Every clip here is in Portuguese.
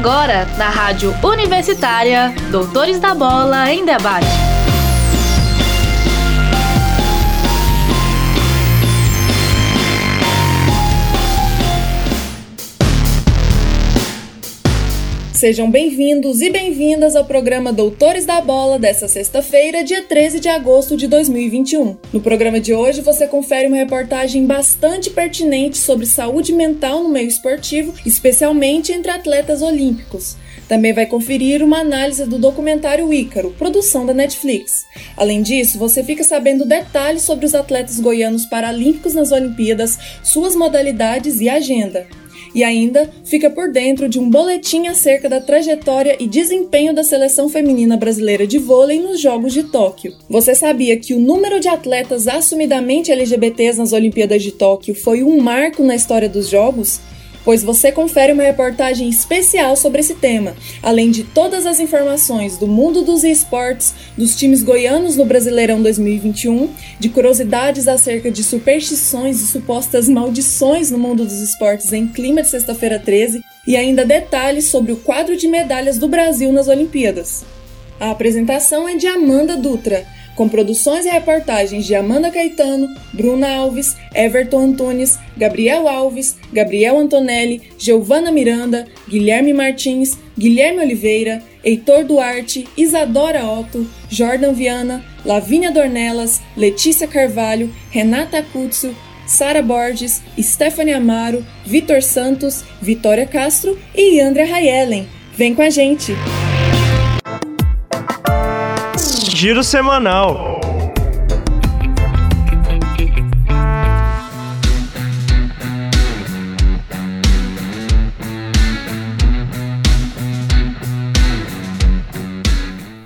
Agora, na Rádio Universitária, Doutores da Bola em Debate. Sejam bem-vindos e bem-vindas ao programa Doutores da Bola dessa sexta-feira, dia 13 de agosto de 2021. No programa de hoje você confere uma reportagem bastante pertinente sobre saúde mental no meio esportivo, especialmente entre atletas olímpicos. Também vai conferir uma análise do documentário Ícaro, produção da Netflix. Além disso, você fica sabendo detalhes sobre os atletas goianos paralímpicos nas Olimpíadas, suas modalidades e agenda e ainda fica por dentro de um boletim acerca da trajetória e desempenho da seleção feminina brasileira de vôlei nos Jogos de Tóquio. Você sabia que o número de atletas assumidamente LGBTs nas Olimpíadas de Tóquio foi um marco na história dos Jogos? Pois você confere uma reportagem especial sobre esse tema, além de todas as informações do mundo dos esportes, dos times goianos no Brasileirão 2021, de curiosidades acerca de superstições e supostas maldições no mundo dos esportes em clima de sexta-feira 13 e ainda detalhes sobre o quadro de medalhas do Brasil nas Olimpíadas. A apresentação é de Amanda Dutra com produções e reportagens de Amanda Caetano, Bruna Alves, Everton Antunes, Gabriel Alves, Gabriel Antonelli, Giovana Miranda, Guilherme Martins, Guilherme Oliveira, Heitor Duarte, Isadora Otto, Jordan Viana, Lavínia Dornelas, Letícia Carvalho, Renata Cutso, Sara Borges, Stephanie Amaro, Vitor Santos, Vitória Castro e Andrea Rayellen. Vem com a gente! Giro Semanal.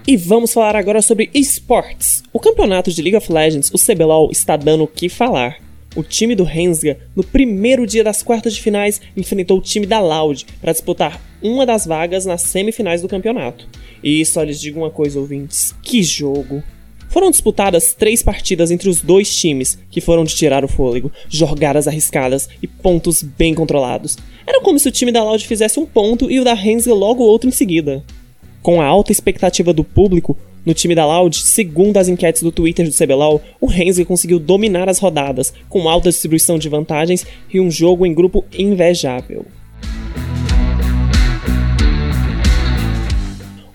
E vamos falar agora sobre esportes. O campeonato de League of Legends, o CBLOL, está dando o que falar. O time do Rensga, no primeiro dia das quartas de finais, enfrentou o time da Loud para disputar uma das vagas nas semifinais do campeonato. E só lhes digo uma coisa, ouvintes: que jogo! Foram disputadas três partidas entre os dois times, que foram de tirar o fôlego, jogadas arriscadas e pontos bem controlados. Era como se o time da Loud fizesse um ponto e o da Rensga logo outro em seguida. Com a alta expectativa do público, no time da Loud, segundo as enquetes do Twitter do CBLOL, o Hensley conseguiu dominar as rodadas, com alta distribuição de vantagens e um jogo em grupo invejável.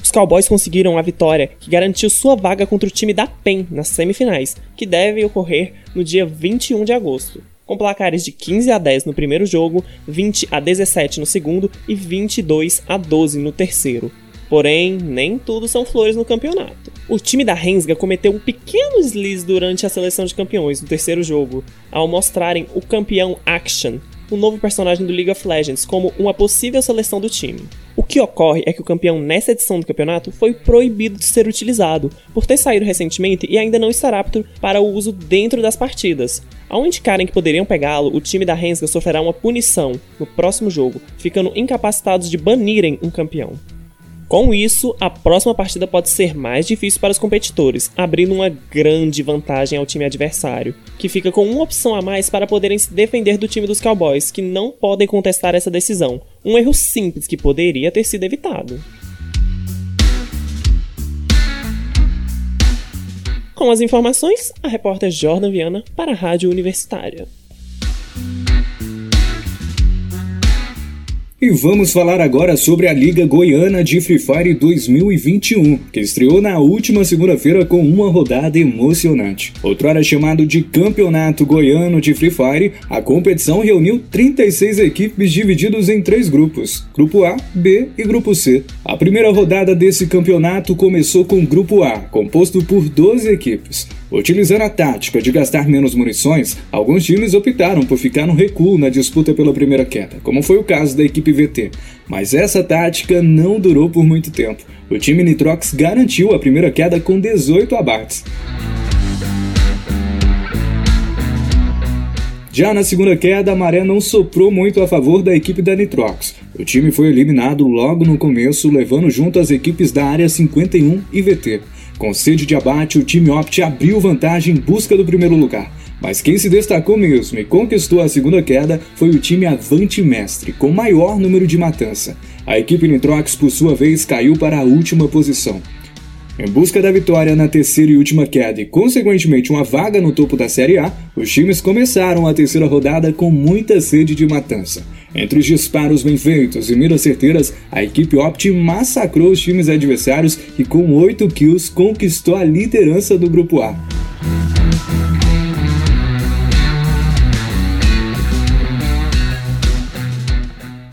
Os Cowboys conseguiram a vitória que garantiu sua vaga contra o time da PEN nas semifinais, que devem ocorrer no dia 21 de agosto, com placares de 15 a 10 no primeiro jogo, 20 a 17 no segundo e 22 a 12 no terceiro. Porém, nem tudo são flores no campeonato. O time da Rensga cometeu um pequeno deslize durante a seleção de campeões no terceiro jogo, ao mostrarem o campeão Action, o novo personagem do League of Legends, como uma possível seleção do time. O que ocorre é que o campeão nessa edição do campeonato foi proibido de ser utilizado, por ter saído recentemente e ainda não estar apto para o uso dentro das partidas. Ao indicarem que poderiam pegá-lo, o time da Rensga sofrerá uma punição no próximo jogo, ficando incapacitados de banirem um campeão. Com isso, a próxima partida pode ser mais difícil para os competidores, abrindo uma grande vantagem ao time adversário, que fica com uma opção a mais para poderem se defender do time dos Cowboys, que não podem contestar essa decisão. Um erro simples que poderia ter sido evitado. Com as informações, a repórter Jordan Viana para a Rádio Universitária. E vamos falar agora sobre a Liga Goiana de Free Fire 2021, que estreou na última segunda-feira com uma rodada emocionante. Outrora chamado de Campeonato Goiano de Free Fire, a competição reuniu 36 equipes divididos em três grupos: Grupo A, B e Grupo C. A primeira rodada desse campeonato começou com o Grupo A, composto por 12 equipes. Utilizando a tática de gastar menos munições, alguns times optaram por ficar no recuo na disputa pela primeira queda, como foi o caso da equipe VT. Mas essa tática não durou por muito tempo. O time Nitrox garantiu a primeira queda com 18 abates. Já na segunda queda, a maré não soprou muito a favor da equipe da Nitrox. O time foi eliminado logo no começo, levando junto as equipes da área 51 e VT. Com sede de abate, o time Opt abriu vantagem em busca do primeiro lugar. Mas quem se destacou mesmo e conquistou a segunda queda foi o time Avante Mestre, com maior número de matança. A equipe Nitrox, por sua vez, caiu para a última posição. Em busca da vitória na terceira e última queda e, consequentemente, uma vaga no topo da Série A, os times começaram a terceira rodada com muita sede de matança. Entre os disparos bem feitos e miras certeiras, a equipe Opt massacrou os times adversários e, com 8 kills, conquistou a liderança do Grupo A.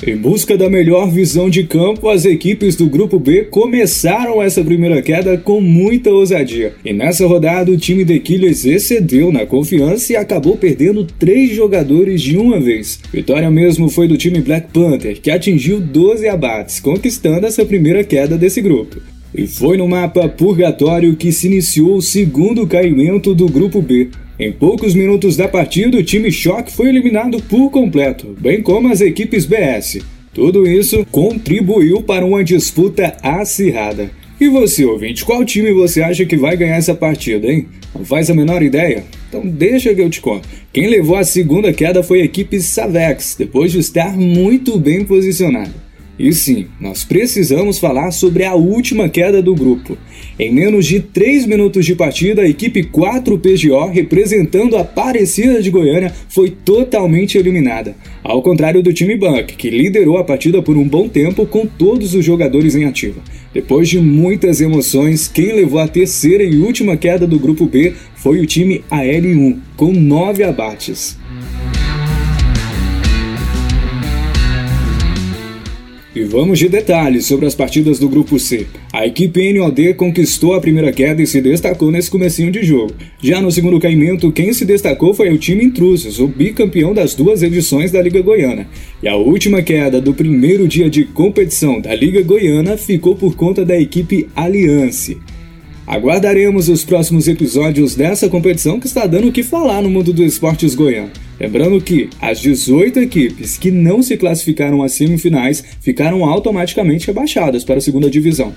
Em busca da melhor visão de campo, as equipes do Grupo B começaram essa primeira queda com muita ousadia. E nessa rodada, o time de Quiles excedeu na confiança e acabou perdendo três jogadores de uma vez. Vitória mesmo foi do time Black Panther, que atingiu 12 abates, conquistando essa primeira queda desse grupo. E foi no mapa Purgatório que se iniciou o segundo caimento do Grupo B. Em poucos minutos da partida, o time Choque foi eliminado por completo, bem como as equipes BS. Tudo isso contribuiu para uma disputa acirrada. E você, ouvinte, qual time você acha que vai ganhar essa partida, hein? Não faz a menor ideia? Então deixa que eu te conto. Quem levou a segunda queda foi a equipe Savex, depois de estar muito bem posicionada. E sim, nós precisamos falar sobre a última queda do grupo. Em menos de 3 minutos de partida, a equipe 4 PGO, representando a Aparecida de Goiânia, foi totalmente eliminada. Ao contrário do time Bank, que liderou a partida por um bom tempo com todos os jogadores em ativa. Depois de muitas emoções, quem levou a terceira e última queda do grupo B foi o time AL1, com 9 abates. E vamos de detalhes sobre as partidas do grupo C. A equipe NOD conquistou a primeira queda e se destacou nesse comecinho de jogo. Já no segundo caimento, quem se destacou foi o time Intrusos, o bicampeão das duas edições da Liga Goiana. E a última queda do primeiro dia de competição da Liga Goiana ficou por conta da equipe Aliança. Aguardaremos os próximos episódios dessa competição que está dando o que falar no mundo dos esportes goiano. Lembrando que as 18 equipes que não se classificaram às semifinais ficaram automaticamente rebaixadas para a segunda divisão.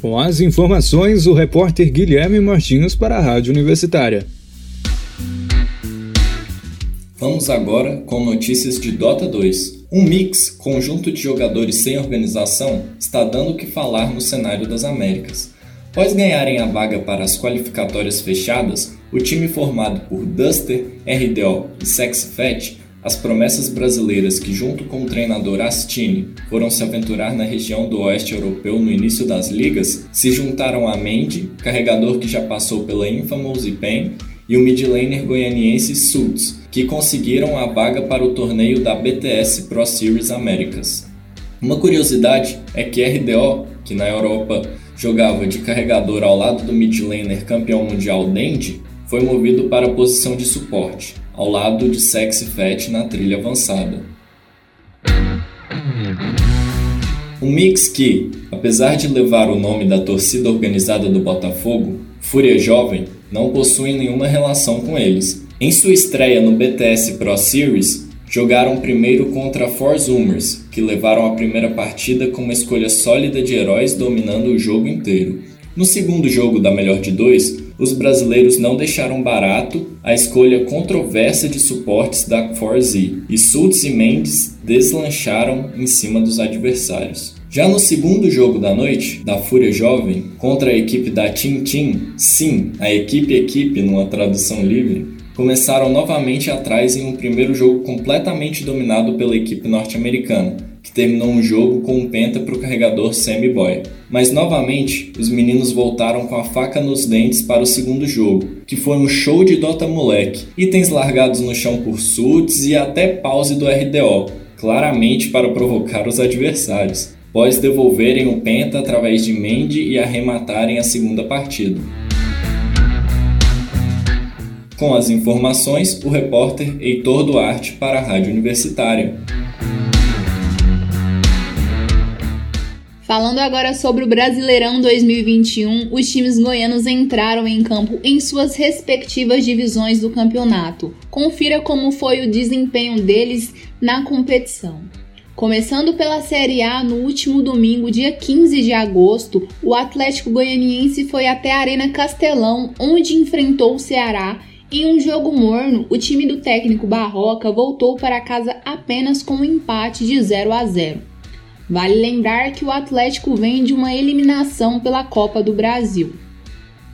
Com as informações, o repórter Guilherme Martins para a Rádio Universitária. Vamos agora com notícias de Dota 2. Um mix, conjunto de jogadores sem organização, está dando o que falar no cenário das Américas. Após ganharem a vaga para as qualificatórias fechadas, o time formado por Duster, RDO e Sexy Fat, as promessas brasileiras que, junto com o treinador Astini, foram se aventurar na região do oeste europeu no início das ligas, se juntaram a Mendy, carregador que já passou pela Infamous e PEN, e o midlaner goianiense Sultz, que conseguiram a vaga para o torneio da BTS Pro Series Américas. Uma curiosidade é que RDO, que na Europa jogava de carregador ao lado do midlaner campeão mundial Dendi, foi movido para a posição de suporte, ao lado de Sexy Fat na trilha avançada. Um mix que, apesar de levar o nome da torcida organizada do Botafogo, Fúria Jovem, não possui nenhuma relação com eles. Em sua estreia no BTS Pro Series, jogaram primeiro contra Zoomers, que levaram a primeira partida com uma escolha sólida de heróis dominando o jogo inteiro. No segundo jogo da melhor de dois, os brasileiros não deixaram barato a escolha controversa de suportes da 4Z, e Sultz e Mendes deslancharam em cima dos adversários. Já no segundo jogo da noite, da Fúria Jovem, contra a equipe da Team Team, sim, a equipe-equipe numa tradução livre, começaram novamente atrás em um primeiro jogo completamente dominado pela equipe norte-americana, que terminou um jogo com um penta para o carregador Sammy Boy. Mas novamente, os meninos voltaram com a faca nos dentes para o segundo jogo, que foi um show de Dota moleque, itens largados no chão por suits e até pause do RDO, claramente para provocar os adversários após devolverem o Penta através de Mendy e arrematarem a segunda partida. Com as informações, o repórter Heitor Duarte para a Rádio Universitária. Falando agora sobre o Brasileirão 2021, os times goianos entraram em campo em suas respectivas divisões do campeonato. Confira como foi o desempenho deles na competição. Começando pela Série A, no último domingo, dia 15 de agosto, o Atlético Goianiense foi até a Arena Castelão, onde enfrentou o Ceará. Em um jogo morno, o time do técnico Barroca voltou para casa apenas com um empate de 0 a 0. Vale lembrar que o Atlético vem de uma eliminação pela Copa do Brasil.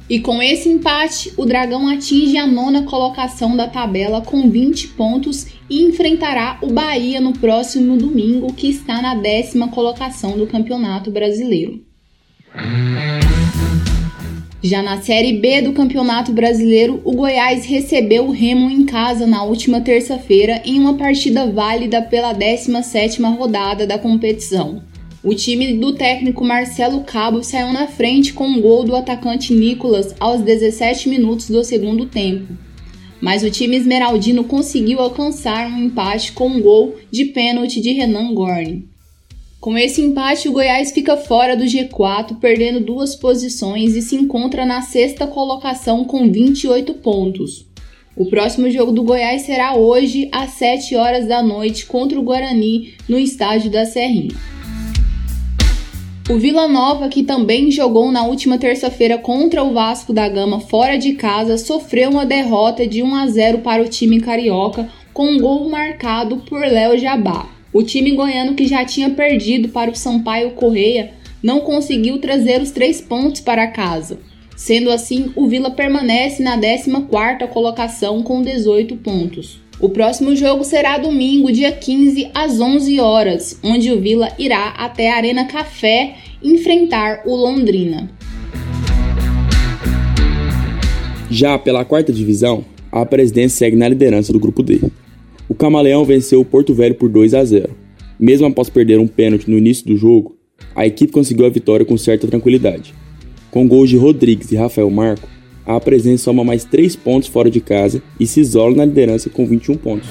E com esse empate, o Dragão atinge a nona colocação da tabela com 20 pontos e enfrentará o Bahia no próximo domingo, que está na décima colocação do Campeonato Brasileiro. Já na Série B do Campeonato Brasileiro, o Goiás recebeu o Remo em casa na última terça-feira em uma partida válida pela 17ª rodada da competição. O time do técnico Marcelo Cabo saiu na frente com um gol do atacante Nicolas aos 17 minutos do segundo tempo. Mas o time esmeraldino conseguiu alcançar um empate com um gol de pênalti de Renan Gorni. Com esse empate, o Goiás fica fora do G4, perdendo duas posições e se encontra na sexta colocação com 28 pontos. O próximo jogo do Goiás será hoje às 7 horas da noite contra o Guarani no estádio da Serrinha. O Vila Nova, que também jogou na última terça-feira contra o Vasco da Gama fora de casa, sofreu uma derrota de 1 a 0 para o time carioca, com um gol marcado por Léo Jabá. O time goiano, que já tinha perdido para o Sampaio Correia, não conseguiu trazer os três pontos para casa. Sendo assim, o Vila permanece na 14ª colocação com 18 pontos. O próximo jogo será domingo, dia 15, às 11 horas, onde o Vila irá até a Arena Café enfrentar o Londrina. Já pela quarta divisão, a presidência segue na liderança do grupo D. O Camaleão venceu o Porto Velho por 2 a 0. Mesmo após perder um pênalti no início do jogo, a equipe conseguiu a vitória com certa tranquilidade. Com gols de Rodrigues e Rafael Marco, a presença soma mais 3 pontos fora de casa e se isola na liderança com 21 pontos.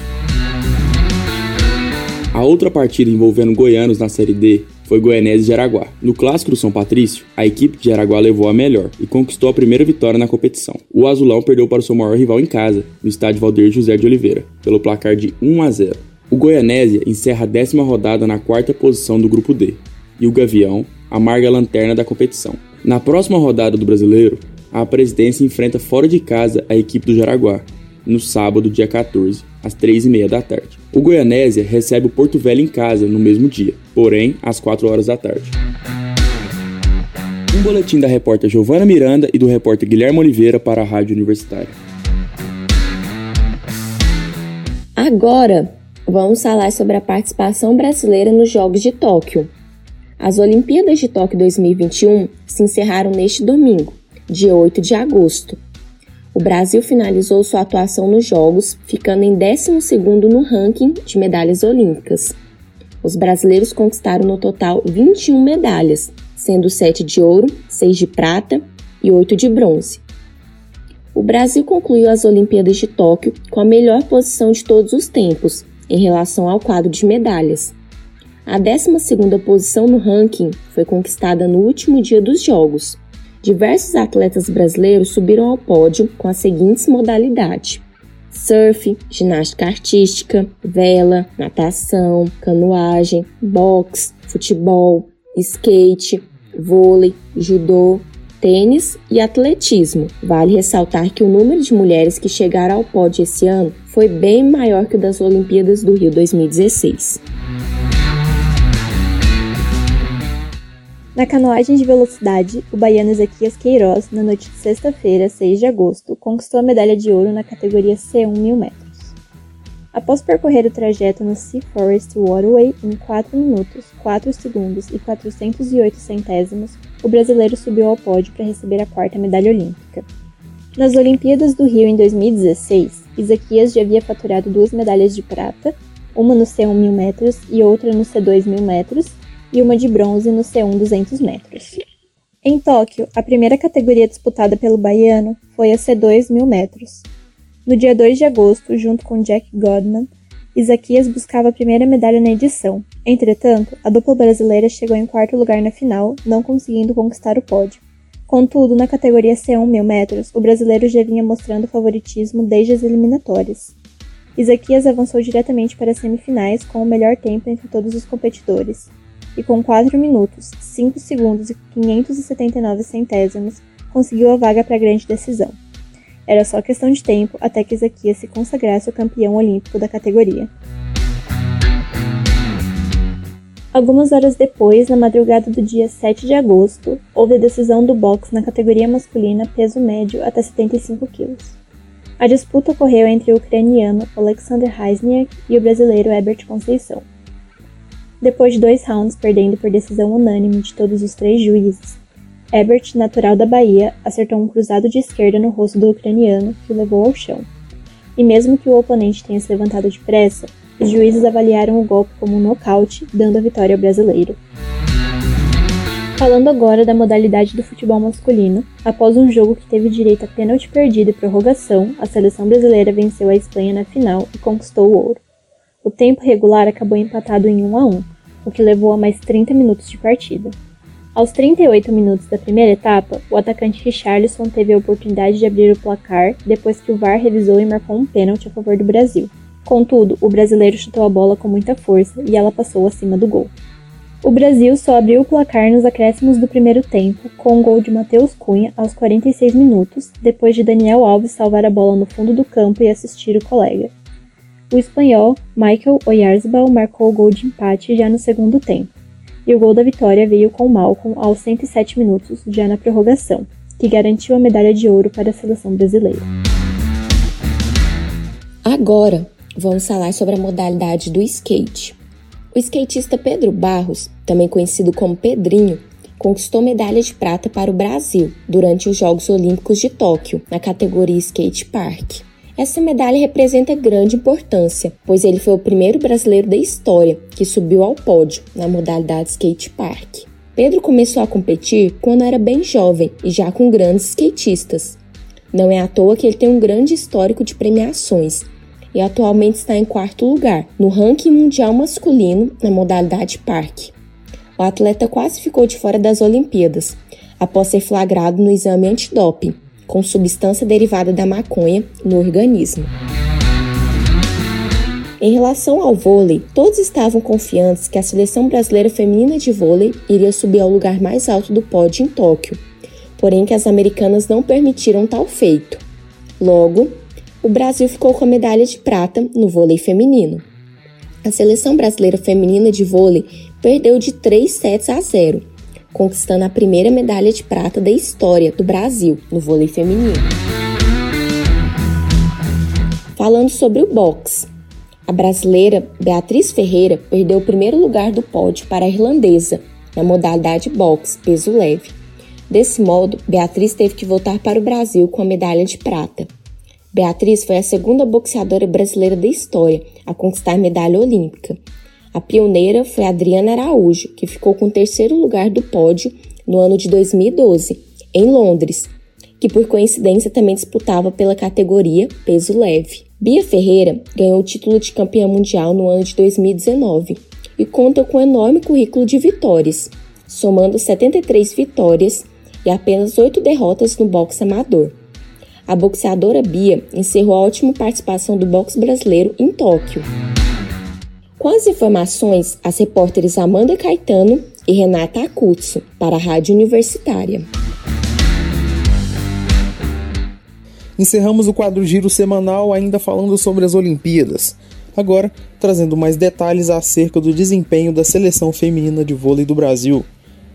A outra partida envolvendo goianos na Série D foi Goianese de Araguá. No clássico do São Patrício, a equipe de Araguá levou a melhor e conquistou a primeira vitória na competição. O Azulão perdeu para o seu maior rival em casa, no estádio Valdeir José de Oliveira, pelo placar de 1 a 0. O Goianésia encerra a décima rodada na quarta posição do grupo D, e o Gavião amarga a lanterna da competição. Na próxima rodada do Brasileiro, a presidência enfrenta fora de casa a equipe do Jaraguá, no sábado, dia 14, às 3h30 da tarde. O Goianésia recebe o Porto Velho em casa no mesmo dia, porém às 4 horas da tarde. Um boletim da repórter Giovana Miranda e do repórter Guilherme Oliveira para a Rádio Universitária. Agora, vamos falar sobre a participação brasileira nos Jogos de Tóquio. As Olimpíadas de Tóquio 2021 se encerraram neste domingo, dia 8 de agosto. O Brasil finalizou sua atuação nos Jogos, ficando em 12º no ranking de medalhas olímpicas. Os brasileiros conquistaram no total 21 medalhas, sendo 7 de ouro, 6 de prata e 8 de bronze. O Brasil concluiu as Olimpíadas de Tóquio com a melhor posição de todos os tempos em relação ao quadro de medalhas. A 12ª posição no ranking foi conquistada no último dia dos Jogos, diversos atletas brasileiros subiram ao pódio com as seguintes modalidades: surf, ginástica artística, vela, natação, canoagem, boxe, futebol, skate, vôlei, judô, tênis e atletismo. Vale ressaltar que o número de mulheres que chegaram ao pódio esse ano foi bem maior que o das Olimpíadas do Rio 2016. Na canoagem de velocidade, o baiano Ezequias Queiroz, na noite de sexta-feira, 6 de agosto, conquistou a medalha de ouro na categoria C1 mil metros. Após percorrer o trajeto no Sea Forest Waterway em 4 minutos, 4 segundos e 408 centésimos, o brasileiro subiu ao pódio para receber a quarta medalha olímpica. Nas Olimpíadas do Rio em 2016, Ezequias já havia faturado duas medalhas de prata, uma no C1 mil metros e outra no C2 mil metros, e uma de bronze no C1 200 metros. Em Tóquio, a primeira categoria disputada pelo baiano foi a C2 1000 metros. No dia 2 de agosto, junto com Jack Godman, Isaquias buscava a primeira medalha na edição. Entretanto, a dupla brasileira chegou em quarto lugar na final, não conseguindo conquistar o pódio. Contudo, na categoria C1 1000 metros, o brasileiro já vinha mostrando favoritismo desde as eliminatórias. Isaquias avançou diretamente para as semifinais com o melhor tempo entre todos os competidores, e com 4 minutos, 5 segundos e 579 centésimos, conseguiu a vaga para a grande decisão. Era só questão de tempo até que Isaquias se consagrasse o campeão olímpico da categoria. Algumas horas depois, na madrugada do dia 7 de agosto, houve a decisão do boxe na categoria masculina peso médio até 75 kg. A disputa ocorreu entre o ucraniano Alexander Heisniak e o brasileiro Herbert Conceição. Depois de dois rounds perdendo por decisão unânime de todos os três juízes, Herbert, natural da Bahia, acertou um cruzado de esquerda no rosto do ucraniano, que o levou ao chão. E mesmo que o oponente tenha se levantado depressa, os juízes avaliaram o golpe como um nocaute, dando a vitória ao brasileiro. Falando agora da modalidade do futebol masculino, após um jogo que teve direito a pênalti perdido e prorrogação, a seleção brasileira venceu a Espanha na final e conquistou o ouro. O tempo regular acabou empatado em 1 a 1, o que levou a mais 30 minutos de partida. Aos 38 minutos da primeira etapa, o atacante Richarlison teve a oportunidade de abrir o placar depois que o VAR revisou e marcou um pênalti a favor do Brasil. Contudo, o brasileiro chutou a bola com muita força e ela passou acima do gol. O Brasil só abriu o placar nos acréscimos do primeiro tempo, com um gol de Matheus Cunha aos 46 minutos, depois de Daniel Alves salvar a bola no fundo do campo e assistir o colega. O espanhol Michael Oyarzabal marcou o gol de empate já no segundo tempo e o gol da vitória veio com Malcolm aos 107 minutos, já na prorrogação, que garantiu a medalha de ouro para a seleção brasileira. Agora, vamos falar sobre a modalidade do skate. O skatista Pedro Barros, também conhecido como Pedrinho, conquistou medalha de prata para o Brasil durante os Jogos Olímpicos de Tóquio, na categoria Skate Park. Essa medalha representa grande importância, pois ele foi o primeiro brasileiro da história que subiu ao pódio na modalidade skate park. Pedro começou a competir quando era bem jovem e já com grandes skatistas. Não é à toa que ele tem um grande histórico de premiações e atualmente está em quarto lugar no ranking mundial masculino na modalidade park. O atleta quase ficou de fora das Olimpíadas após ser flagrado no exame antidoping com substância derivada da maconha no organismo. Em relação ao vôlei, todos estavam confiantes que a seleção brasileira feminina de vôlei iria subir ao lugar mais alto do pódio em Tóquio, porém que as americanas não permitiram tal feito. Logo, o Brasil ficou com a medalha de prata no vôlei feminino. A seleção brasileira feminina de vôlei perdeu de 3 sets a 0, conquistando a primeira medalha de prata da história do Brasil no vôlei feminino. Falando sobre o boxe, a brasileira Beatriz Ferreira perdeu o primeiro lugar do pódio para a irlandesa na modalidade boxe peso leve. Desse modo, Beatriz teve que voltar para o Brasil com a medalha de prata. Beatriz foi a segunda boxeadora brasileira da história a conquistar medalha olímpica a pioneira foi Adriana Araújo, que ficou com o terceiro lugar do pódio no ano de 2012, em Londres, que por coincidência também disputava pela categoria peso leve. Bia Ferreira ganhou o título de campeã mundial no ano de 2019 e conta com um enorme currículo de vitórias, somando 73 vitórias e apenas 8 derrotas no boxe amador. A boxeadora Bia encerrou a última participação do boxe brasileiro em Tóquio. Com as informações, as repórteres Amanda Caetano e Renata Acutso, para a Rádio Universitária. Encerramos o quadro Giro semanal ainda falando sobre as Olimpíadas. Agora, trazendo mais detalhes acerca do desempenho da seleção feminina de vôlei do Brasil.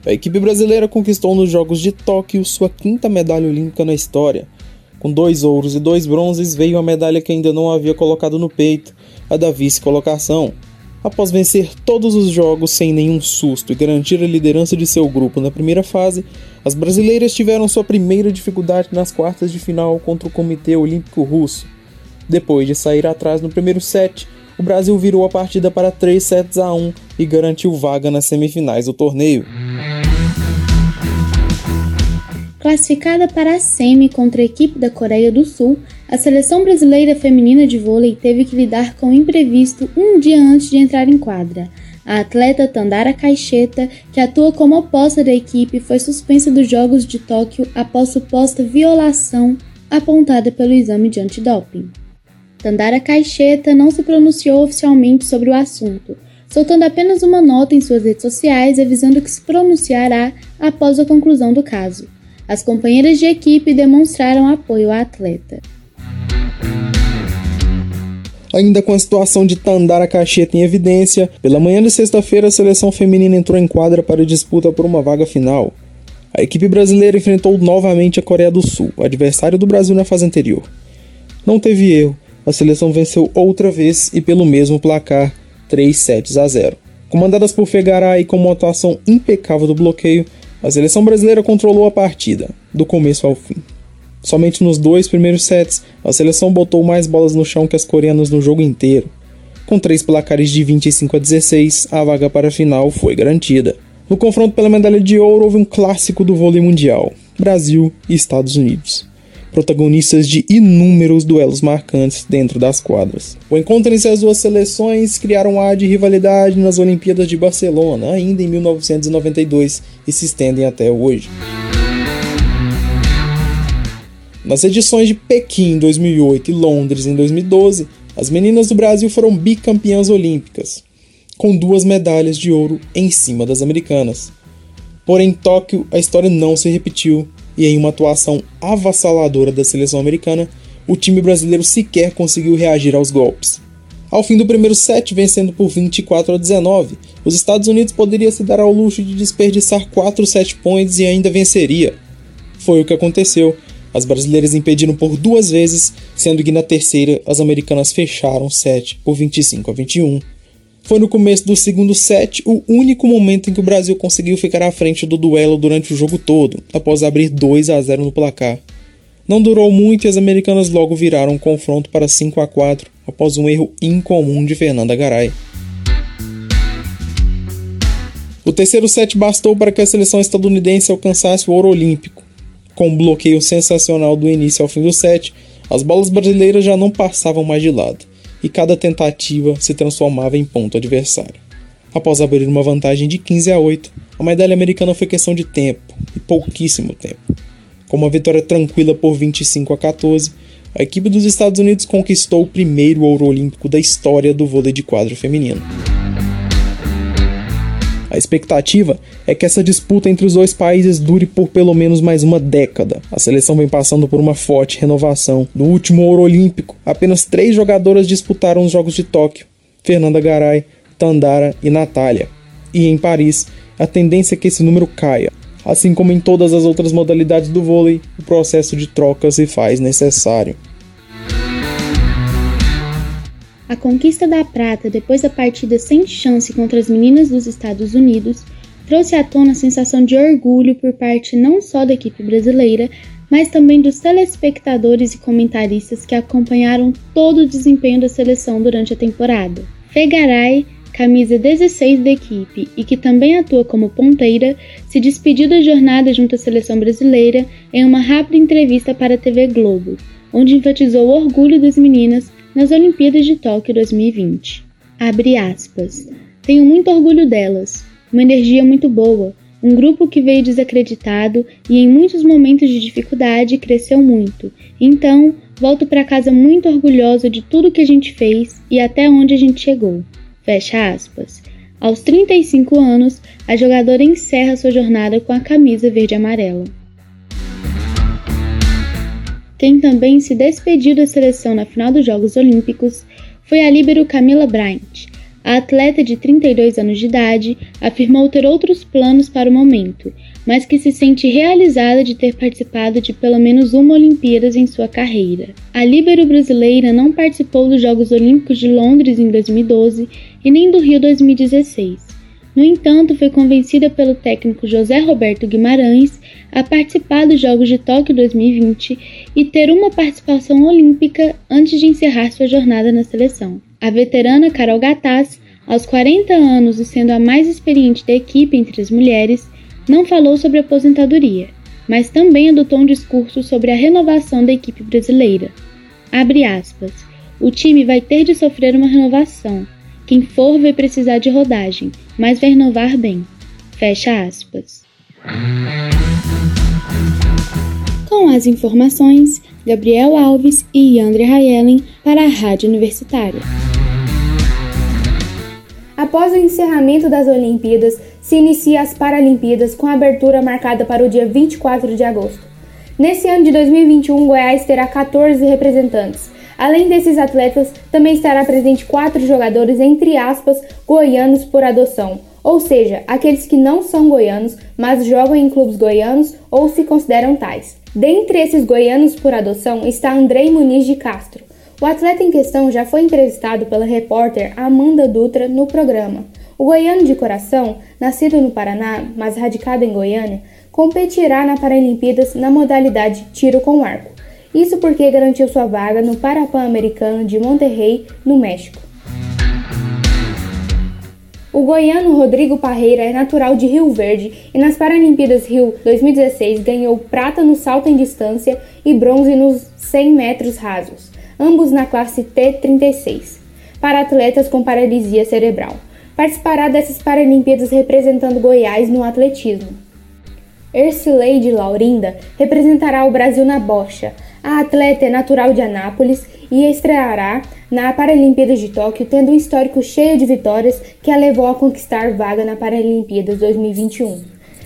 A equipe brasileira conquistou nos Jogos de Tóquio sua quinta medalha olímpica na história. Com dois ouros e dois bronzes, veio a medalha que ainda não havia colocado no peito, a da vice-colocação. Após vencer todos os jogos sem nenhum susto e garantir a liderança de seu grupo na primeira fase, as brasileiras tiveram sua primeira dificuldade nas quartas de final contra o Comitê Olímpico Russo. Depois de sair atrás no primeiro set, o Brasil virou a partida para 3 sets a 1 e garantiu vaga nas semifinais do torneio. Classificada para a semi contra a equipe da Coreia do Sul, a seleção brasileira feminina de vôlei teve que lidar com o imprevisto um dia antes de entrar em quadra. A atleta Tandara Caixeta, que atua como oposta da equipe, foi suspensa dos Jogos de Tóquio após suposta violação apontada pelo exame de antidoping. Tandara Caixeta não se pronunciou oficialmente sobre o assunto, soltando apenas uma nota em suas redes sociais avisando que se pronunciará após a conclusão do caso. As companheiras de equipe demonstraram apoio à atleta. Ainda com a situação de Tandara Cacheta em evidência, pela manhã de sexta-feira a seleção feminina entrou em quadra para disputa por uma vaga final. A equipe brasileira enfrentou novamente a Coreia do Sul, adversário do Brasil na fase anterior. Não teve erro, a seleção venceu outra vez e pelo mesmo placar, 3 sets a 0. Comandadas por Fegaray com uma atuação impecável do bloqueio, a seleção brasileira controlou a partida, do começo ao fim. Somente nos dois primeiros sets, a seleção botou mais bolas no chão que as coreanas no jogo inteiro. Com três placares de 25 a 16, a vaga para a final foi garantida. No confronto pela medalha de ouro, houve um clássico do vôlei mundial: Brasil e Estados Unidos protagonistas de inúmeros duelos marcantes dentro das quadras. O encontro entre as duas seleções criaram um ar de rivalidade nas Olimpíadas de Barcelona, ainda em 1992, e se estendem até hoje. Nas edições de Pequim em 2008 e Londres em 2012, as meninas do Brasil foram bicampeãs olímpicas, com duas medalhas de ouro em cima das americanas. Porém, em Tóquio, a história não se repetiu e em uma atuação avassaladora da seleção americana, o time brasileiro sequer conseguiu reagir aos golpes. Ao fim do primeiro set, vencendo por 24 a 19, os Estados Unidos poderia se dar ao luxo de desperdiçar 4 set points e ainda venceria. Foi o que aconteceu. As brasileiras impediram por duas vezes, sendo que na terceira as americanas fecharam o set por 25 a 21 foi no começo do segundo set o único momento em que o Brasil conseguiu ficar à frente do duelo durante o jogo todo, após abrir 2 a 0 no placar. Não durou muito e as americanas logo viraram o confronto para 5 a 4 após um erro incomum de Fernanda Garay. O terceiro set bastou para que a seleção estadunidense alcançasse o ouro olímpico. Com um bloqueio sensacional do início ao fim do set, as bolas brasileiras já não passavam mais de lado e cada tentativa se transformava em ponto adversário. Após abrir uma vantagem de 15 a 8, a medalha americana foi questão de tempo, e pouquíssimo tempo. Com uma vitória tranquila por 25 a 14, a equipe dos Estados Unidos conquistou o primeiro ouro olímpico da história do vôlei de quadro feminino. A expectativa é que essa disputa entre os dois países dure por pelo menos mais uma década. A seleção vem passando por uma forte renovação. No último ouro olímpico, apenas três jogadoras disputaram os Jogos de Tóquio: Fernanda Garay, Tandara e Natália. E em Paris, a tendência é que esse número caia. Assim como em todas as outras modalidades do vôlei, o processo de troca se faz necessário. A conquista da prata depois da partida sem chance contra as meninas dos Estados Unidos trouxe à tona a sensação de orgulho por parte não só da equipe brasileira, mas também dos telespectadores e comentaristas que acompanharam todo o desempenho da seleção durante a temporada. Fegaray, camisa 16 da equipe e que também atua como ponteira, se despediu da jornada junto à seleção brasileira em uma rápida entrevista para a TV Globo, onde enfatizou o orgulho das meninas nas Olimpíadas de Tóquio 2020. Abre aspas. Tenho muito orgulho delas, uma energia muito boa, um grupo que veio desacreditado e em muitos momentos de dificuldade cresceu muito. Então, volto para casa muito orgulhosa de tudo que a gente fez e até onde a gente chegou. Fecha aspas. Aos 35 anos, a jogadora encerra sua jornada com a camisa verde amarela. Quem também se despediu da seleção na final dos Jogos Olímpicos foi a líbero Camila Bryant. A atleta de 32 anos de idade afirmou ter outros planos para o momento, mas que se sente realizada de ter participado de pelo menos uma Olimpíadas em sua carreira. A líbero brasileira não participou dos Jogos Olímpicos de Londres em 2012 e nem do Rio 2016. No entanto, foi convencida pelo técnico José Roberto Guimarães a participar dos Jogos de Tóquio 2020 e ter uma participação olímpica antes de encerrar sua jornada na seleção. A veterana Carol Gattas, aos 40 anos e sendo a mais experiente da equipe entre as mulheres, não falou sobre aposentadoria, mas também adotou um discurso sobre a renovação da equipe brasileira. Abre aspas. O time vai ter de sofrer uma renovação. Quem for vai precisar de rodagem, mas vai renovar bem. Fecha aspas. Com as informações, Gabriel Alves e Yandre Hayelen para a Rádio Universitária. Após o encerramento das Olimpíadas, se inicia as Paralimpíadas com a abertura marcada para o dia 24 de agosto. Nesse ano de 2021, Goiás terá 14 representantes. Além desses atletas, também estará presente quatro jogadores, entre aspas, goianos por adoção, ou seja, aqueles que não são goianos, mas jogam em clubes goianos ou se consideram tais. Dentre esses goianos por adoção está Andrei Muniz de Castro. O atleta em questão já foi entrevistado pela repórter Amanda Dutra no programa. O goiano de coração, nascido no Paraná, mas radicado em Goiânia, competirá na Paralimpíadas na modalidade tiro com arco. Isso porque garantiu sua vaga no Parapan-Americano de Monterrey, no México. O goiano Rodrigo Parreira é natural de Rio Verde e nas Paralimpíadas Rio 2016 ganhou prata no salto em distância e bronze nos 100 metros rasos, ambos na classe T36, para atletas com paralisia cerebral. Participará dessas Paralimpíadas representando Goiás no atletismo. Ercileide Laurinda representará o Brasil na bocha. A atleta é natural de Anápolis e estreará na Paralimpíadas de Tóquio, tendo um histórico cheio de vitórias que a levou a conquistar vaga na Paralimpíadas 2021.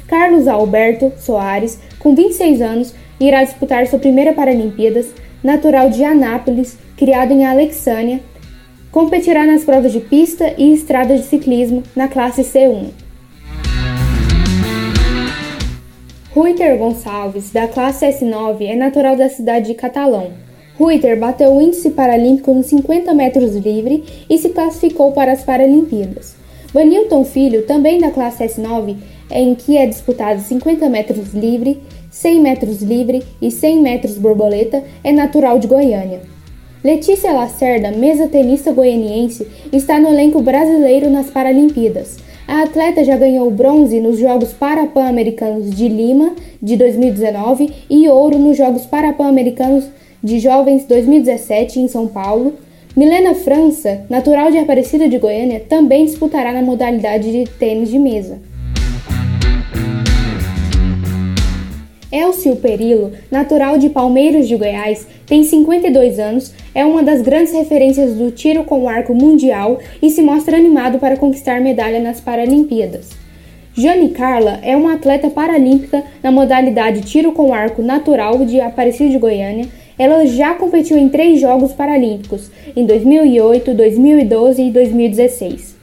Carlos Alberto Soares, com 26 anos, irá disputar sua primeira Paralimpíadas, natural de Anápolis, criado em Alexânia, competirá nas provas de pista e estrada de ciclismo na classe C1. Ruiter Gonçalves, da classe S9, é natural da cidade de Catalão. Ruiter bateu o índice paralímpico nos 50 metros livre e se classificou para as Paralimpíadas. Vanilton Filho, também da classe S9, em que é disputado 50 metros livre, 100 metros livre e 100 metros borboleta, é natural de Goiânia. Letícia Lacerda, mesa tenista goianiense, está no elenco brasileiro nas Paralimpíadas. A atleta já ganhou bronze nos Jogos Parapan-Americanos de Lima de 2019 e ouro nos Jogos Parapan-Americanos de Jovens 2017 em São Paulo, Milena França, natural de Aparecida de Goiânia, também disputará na modalidade de tênis de mesa. Elcio Perillo, natural de Palmeiras de Goiás, tem 52 anos, é uma das grandes referências do tiro com arco mundial e se mostra animado para conquistar medalha nas Paralimpíadas. Jane Carla é uma atleta paralímpica na modalidade tiro com arco natural de Aparecida de Goiânia ela já competiu em três Jogos Paralímpicos, em 2008, 2012 e 2016.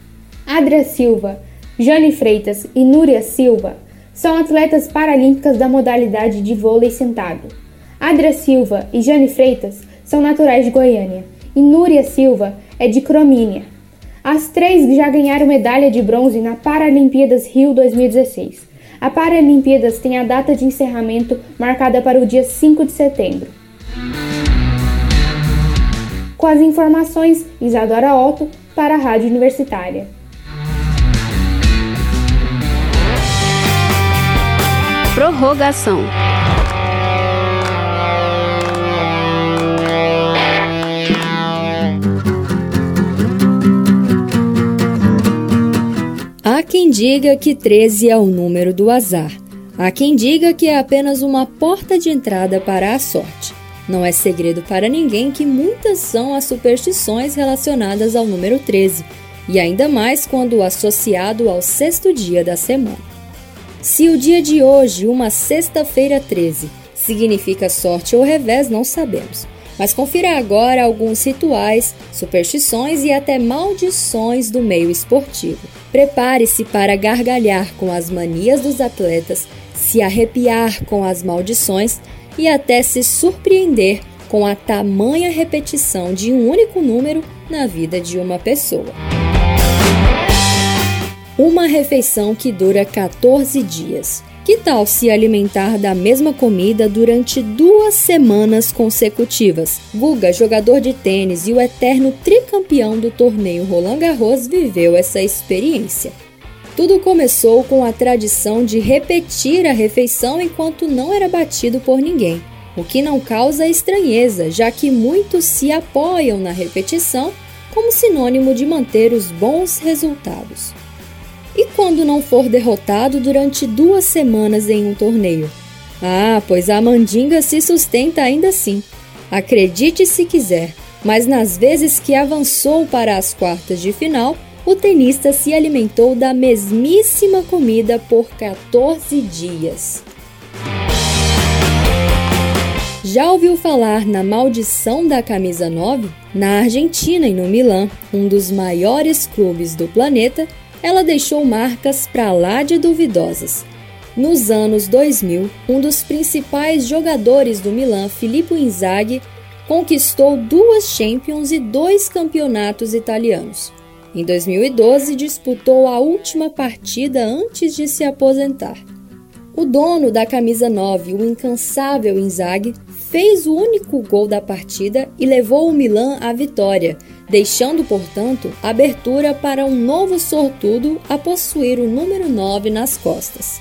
Adria Silva, Jane Freitas e Núria Silva são atletas paralímpicas da modalidade de vôlei sentado. Adria Silva e Jane Freitas são naturais de Goiânia e Núria Silva é de Cromínia. As três já ganharam medalha de bronze na Paralimpíadas Rio 2016. A Paralimpíadas tem a data de encerramento marcada para o dia 5 de setembro. Com as informações, Isadora Otto para a Rádio Universitária. Prorrogação. Há quem diga que 13 é o número do azar. Há quem diga que é apenas uma porta de entrada para a sorte. Não é segredo para ninguém que muitas são as superstições relacionadas ao número 13, e ainda mais quando associado ao sexto dia da semana. Se o dia de hoje, uma sexta-feira 13, significa sorte ou revés, não sabemos. Mas confira agora alguns rituais, superstições e até maldições do meio esportivo. Prepare-se para gargalhar com as manias dos atletas, se arrepiar com as maldições e até se surpreender com a tamanha repetição de um único número na vida de uma pessoa. Uma refeição que dura 14 dias. Que tal se alimentar da mesma comida durante duas semanas consecutivas? Guga, jogador de tênis e o eterno tricampeão do torneio Roland Garros, viveu essa experiência. Tudo começou com a tradição de repetir a refeição enquanto não era batido por ninguém, o que não causa estranheza, já que muitos se apoiam na repetição como sinônimo de manter os bons resultados. E quando não for derrotado durante duas semanas em um torneio? Ah, pois a mandinga se sustenta ainda assim. Acredite se quiser, mas nas vezes que avançou para as quartas de final, o tenista se alimentou da mesmíssima comida por 14 dias. Já ouviu falar na maldição da camisa 9? Na Argentina e no Milan, um dos maiores clubes do planeta, ela deixou marcas para lá de duvidosas. Nos anos 2000, um dos principais jogadores do Milan, Filippo Inzaghi, conquistou duas Champions e dois campeonatos italianos. Em 2012, disputou a última partida antes de se aposentar. O dono da camisa 9, o incansável Inzaghi, fez o único gol da partida e levou o Milan à vitória, deixando, portanto, abertura para um novo sortudo a possuir o número 9 nas costas.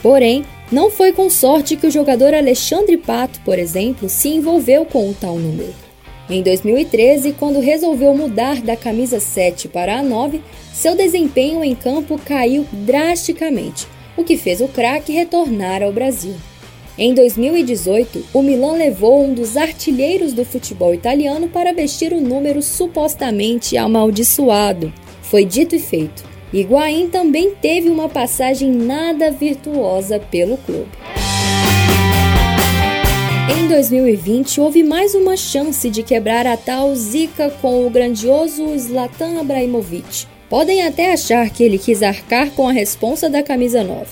Porém, não foi com sorte que o jogador Alexandre Pato, por exemplo, se envolveu com o tal número. Em 2013, quando resolveu mudar da camisa 7 para a 9, seu desempenho em campo caiu drasticamente, o que fez o craque retornar ao Brasil. Em 2018, o Milan levou um dos artilheiros do futebol italiano para vestir o número supostamente amaldiçoado. Foi dito e feito. Higuaín também teve uma passagem nada virtuosa pelo clube. Em 2020, houve mais uma chance de quebrar a tal zica com o grandioso Zlatan Ibrahimovic. Podem até achar que ele quis arcar com a responsa da camisa 9,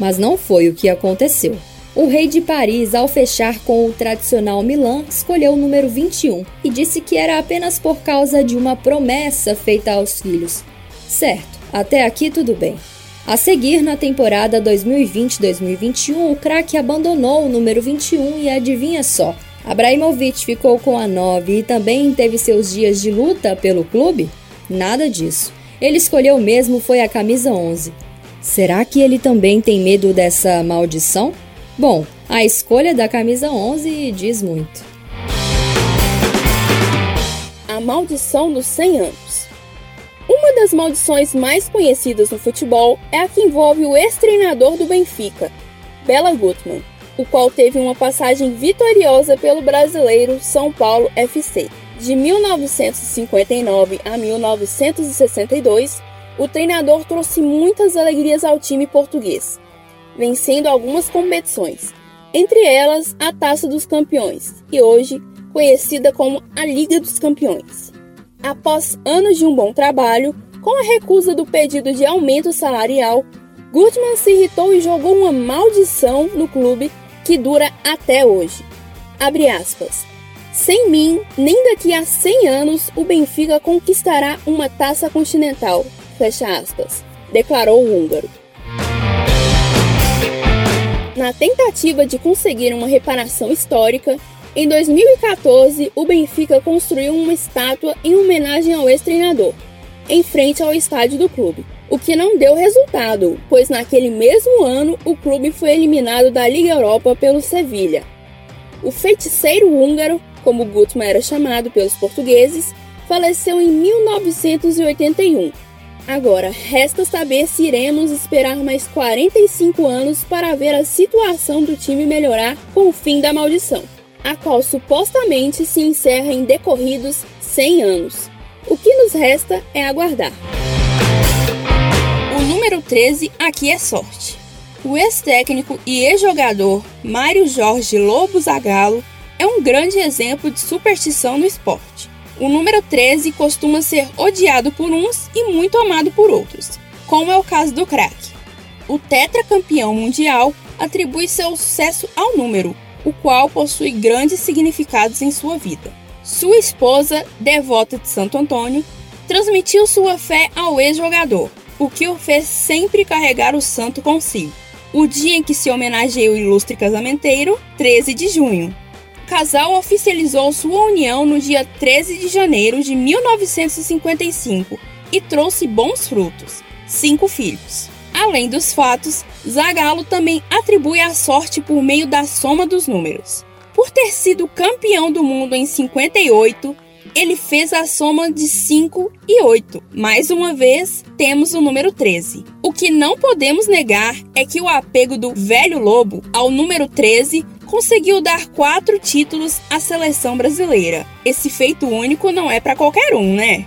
mas não foi o que aconteceu. O rei de Paris, ao fechar com o tradicional Milan, escolheu o número 21 e disse que era apenas por causa de uma promessa feita aos filhos. Certo, até aqui tudo bem. A seguir, na temporada 2020-2021, o craque abandonou o número 21 e adivinha só, Abraimovic ficou com a 9 e também teve seus dias de luta pelo clube? Nada disso. Ele escolheu mesmo foi a camisa 11. Será que ele também tem medo dessa maldição? Bom, a escolha da camisa 11 diz muito. A maldição dos 100 anos. Uma das maldições mais conhecidas no futebol é a que envolve o ex-treinador do Benfica, Bela Gutmann, o qual teve uma passagem vitoriosa pelo brasileiro São Paulo FC. De 1959 a 1962, o treinador trouxe muitas alegrias ao time português, vencendo algumas competições, entre elas a Taça dos Campeões, e hoje conhecida como a Liga dos Campeões. Após anos de um bom trabalho, com a recusa do pedido de aumento salarial, Gutmann se irritou e jogou uma maldição no clube que dura até hoje. Abre aspas. Sem mim, nem daqui a 100 anos o Benfica conquistará uma taça continental. Fecha aspas. Declarou o húngaro. Na tentativa de conseguir uma reparação histórica, em 2014, o Benfica construiu uma estátua em homenagem ao ex-treinador, em frente ao estádio do clube, o que não deu resultado, pois naquele mesmo ano o clube foi eliminado da Liga Europa pelo Sevilha. O feiticeiro húngaro, como Gutmann era chamado pelos portugueses, faleceu em 1981. Agora, resta saber se iremos esperar mais 45 anos para ver a situação do time melhorar com o fim da maldição a qual supostamente se encerra em decorridos 100 anos. O que nos resta é aguardar. O número 13 aqui é sorte. O ex-técnico e ex-jogador Mário Jorge Lobo Zagallo é um grande exemplo de superstição no esporte. O número 13 costuma ser odiado por uns e muito amado por outros, como é o caso do craque. O tetracampeão mundial atribui seu sucesso ao número, o qual possui grandes significados em sua vida. Sua esposa, devota de Santo Antônio, transmitiu sua fé ao ex-jogador, o que o fez sempre carregar o santo consigo. O dia em que se homenageia o ilustre casamenteiro, 13 de junho. O casal oficializou sua união no dia 13 de janeiro de 1955 e trouxe bons frutos, cinco filhos. Além dos fatos, Zagallo também atribui a sorte por meio da soma dos números. Por ter sido campeão do mundo em 58, ele fez a soma de 5 e 8. Mais uma vez, temos o número 13. O que não podemos negar é que o apego do velho lobo ao número 13 conseguiu dar quatro títulos à seleção brasileira. Esse feito único não é para qualquer um, né?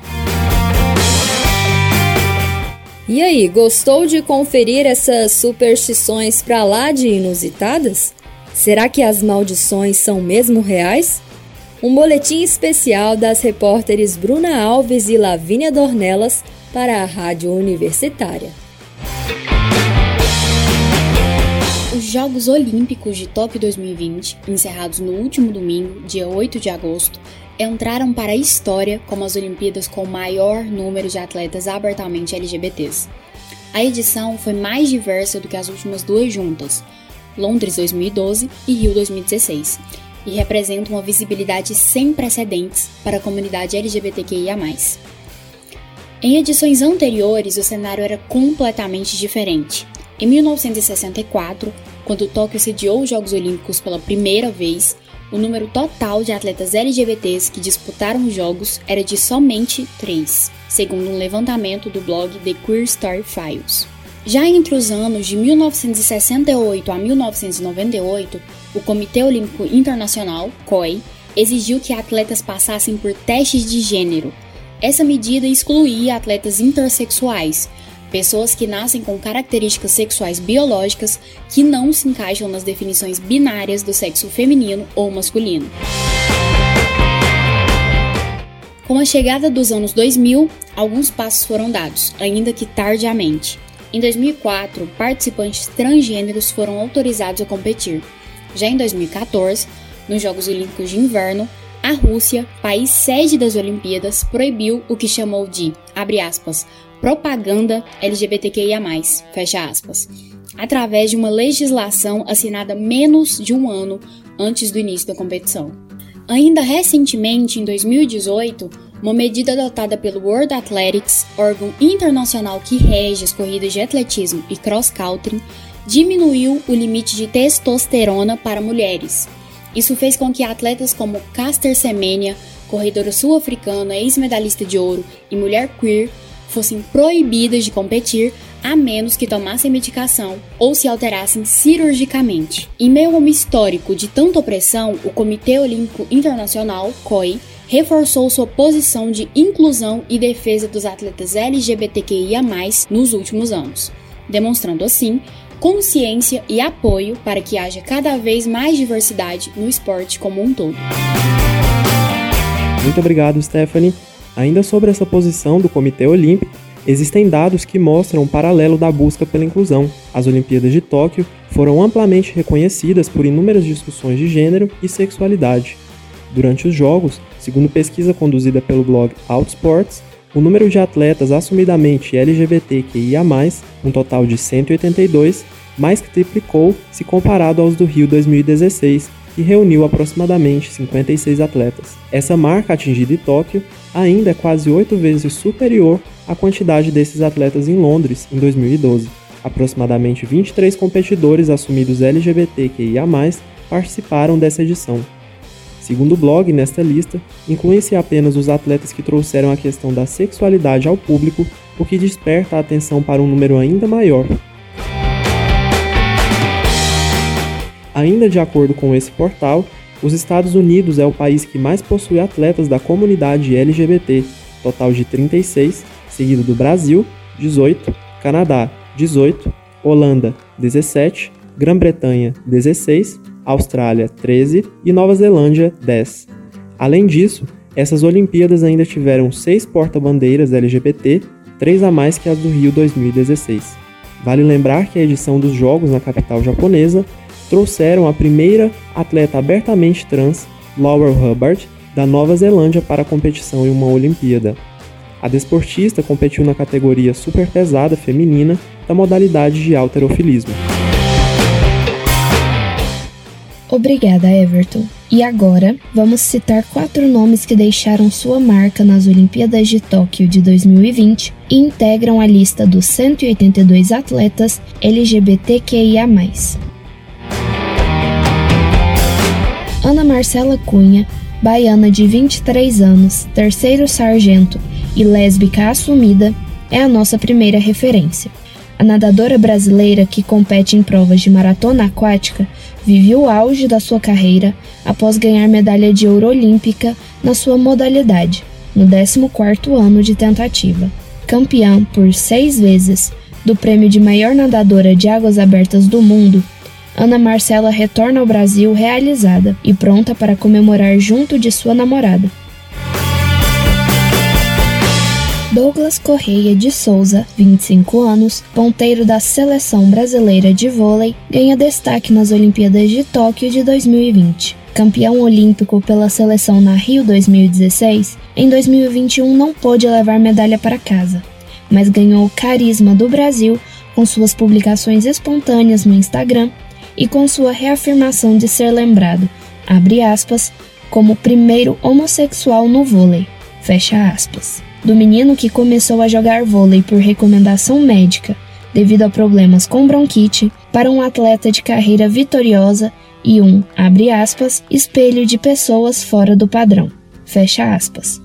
E aí, gostou de conferir essas superstições pra lá de inusitadas? Será que as maldições são mesmo reais? Um boletim especial das repórteres Bruna Alves e Lavínia Dornelas para a Rádio Universitária. Os Jogos Olímpicos de Tóquio 2020, encerrados no último domingo, dia 8 de agosto, entraram para a história como as Olimpíadas com o maior número de atletas abertamente LGBTs. A edição foi mais diversa do que as últimas duas juntas, Londres 2012 e Rio 2016, e representa uma visibilidade sem precedentes para a comunidade LGBTQIA. Em edições anteriores, o cenário era completamente diferente. Em 1964, quando Tóquio sediou os Jogos Olímpicos pela primeira vez, o número total de atletas LGBTs que disputaram os Jogos era de somente três, segundo um levantamento do blog The Queer Story Files. Já entre os anos de 1968 a 1998, o Comitê Olímpico Internacional, COI, exigiu que atletas passassem por testes de gênero. Essa medida excluía atletas intersexuais, pessoas que nascem com características sexuais biológicas que não se encaixam nas definições binárias do sexo feminino ou masculino. Com a chegada dos anos 2000, alguns passos foram dados, ainda que tardiamente. Em 2004, participantes transgêneros foram autorizados a competir. Já em 2014, nos Jogos Olímpicos de Inverno, a Rússia, país sede das Olimpíadas, proibiu o que chamou de, abre aspas, propaganda LGBTQIA+, fecha aspas, através de uma legislação assinada menos de um ano antes do início da competição. Ainda recentemente, em 2018, uma medida adotada pelo World Athletics, órgão internacional que rege as corridas de atletismo e cross-country, diminuiu o limite de testosterona para mulheres. Isso fez com que atletas como Caster Semenya, corredora sul-africana, ex-medalhista de ouro e mulher queer fossem proibidas de competir a menos que tomassem medicação ou se alterassem cirurgicamente. Em meio a um histórico de tanta opressão, o Comitê Olímpico Internacional, COI, reforçou sua posição de inclusão e defesa dos atletas LGBTQIA+, nos últimos anos, demonstrando assim consciência e apoio para que haja cada vez mais diversidade no esporte como um todo. Muito obrigado, Stephanie. Ainda sobre essa posição do Comitê Olímpico, existem dados que mostram um paralelo da busca pela inclusão. As Olimpíadas de Tóquio foram amplamente reconhecidas por inúmeras discussões de gênero e sexualidade. Durante os Jogos, segundo pesquisa conduzida pelo blog Outsports, o número de atletas assumidamente LGBTQIA+, um total de 182, mais que triplicou se comparado aos do Rio 2016, que reuniu aproximadamente 56 atletas. Essa marca atingida em Tóquio ainda é quase oito vezes superior à quantidade desses atletas em Londres em 2012. Aproximadamente 23 competidores assumidos LGBTQIA+, participaram dessa edição. Segundo o blog, nesta lista, incluem-se apenas os atletas que trouxeram a questão da sexualidade ao público, o que desperta a atenção para um número ainda maior, Ainda de acordo com esse portal, os Estados Unidos é o país que mais possui atletas da comunidade LGBT, total de 36, seguido do Brasil, 18, Canadá, 18, Holanda, 17, Grã-Bretanha, 16, Austrália, 13 e Nova Zelândia, 10. Além disso, essas Olimpíadas ainda tiveram seis porta-bandeiras LGBT, três a mais que as do Rio 2016. Vale lembrar que a edição dos Jogos na capital japonesa trouxeram a primeira atleta abertamente trans, Laurel Hubbard, da Nova Zelândia para a competição em uma Olimpíada. A desportista competiu na categoria super pesada feminina da modalidade de alterofilismo. Obrigada, Everton. E agora, vamos citar quatro nomes que deixaram sua marca nas Olimpíadas de Tóquio de 2020 e integram a lista dos 182 atletas LGBTQIA. Ana Marcela Cunha, baiana de 23 anos, terceiro sargento e lésbica assumida, é a nossa primeira referência. A nadadora brasileira que compete em provas de maratona aquática vive o auge da sua carreira após ganhar medalha de ouro olímpica na sua modalidade, no 14º ano de tentativa. Campeã por seis vezes do prêmio de maior nadadora de águas abertas do mundo, Ana Marcela retorna ao Brasil realizada e pronta para comemorar junto de sua namorada. Douglas Correia de Souza, 25 anos, ponteiro da seleção brasileira de vôlei, ganha destaque nas Olimpíadas de Tóquio de 2020. Campeão olímpico pela seleção na Rio 2016, em 2021 não pôde levar medalha para casa, mas ganhou o carisma do Brasil com suas publicações espontâneas no Instagram e com sua reafirmação de ser lembrado, abre aspas, como o primeiro homossexual no vôlei, fecha aspas. Do menino que começou a jogar vôlei por recomendação médica devido a problemas com bronquite, para um atleta de carreira vitoriosa e um, abre aspas, espelho de pessoas fora do padrão, fecha aspas.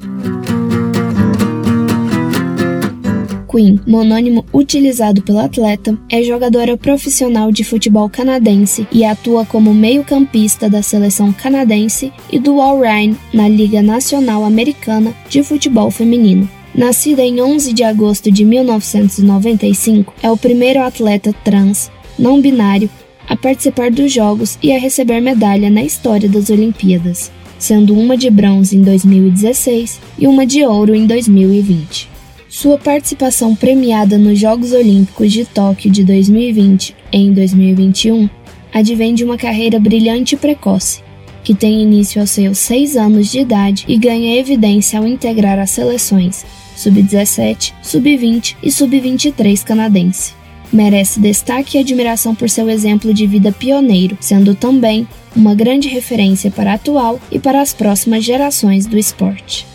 Queen, monônimo utilizado pelo atleta, é jogadora profissional de futebol canadense e atua como meio-campista da seleção canadense e do All Rhine na Liga Nacional Americana de Futebol Feminino. Nascida em 11 de agosto de 1995, é o primeiro atleta trans, não binário, a participar dos Jogos e a receber medalha na história das Olimpíadas, sendo uma de bronze em 2016 e uma de ouro em 2020. Sua participação premiada nos Jogos Olímpicos de Tóquio de 2020 e em 2021 advém de uma carreira brilhante e precoce, que tem início aos seus seis anos de idade e ganha evidência ao integrar as seleções Sub-17, Sub-20 e Sub-23 canadense. Merece destaque e admiração por seu exemplo de vida pioneiro, sendo também uma grande referência para a atual e para as próximas gerações do esporte.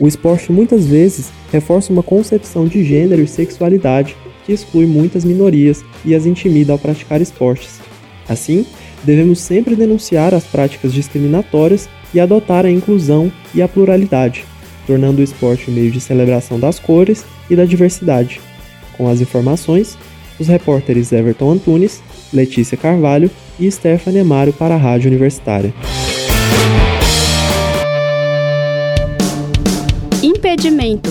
O esporte muitas vezes reforça uma concepção de gênero e sexualidade que exclui muitas minorias e as intimida ao praticar esportes. Assim, devemos sempre denunciar as práticas discriminatórias e adotar a inclusão e a pluralidade, tornando o esporte um meio de celebração das cores e da diversidade. Com as informações, os repórteres Everton Antunes, Letícia Carvalho e Stephanie Amaro para a Rádio Universitária. Impedimento.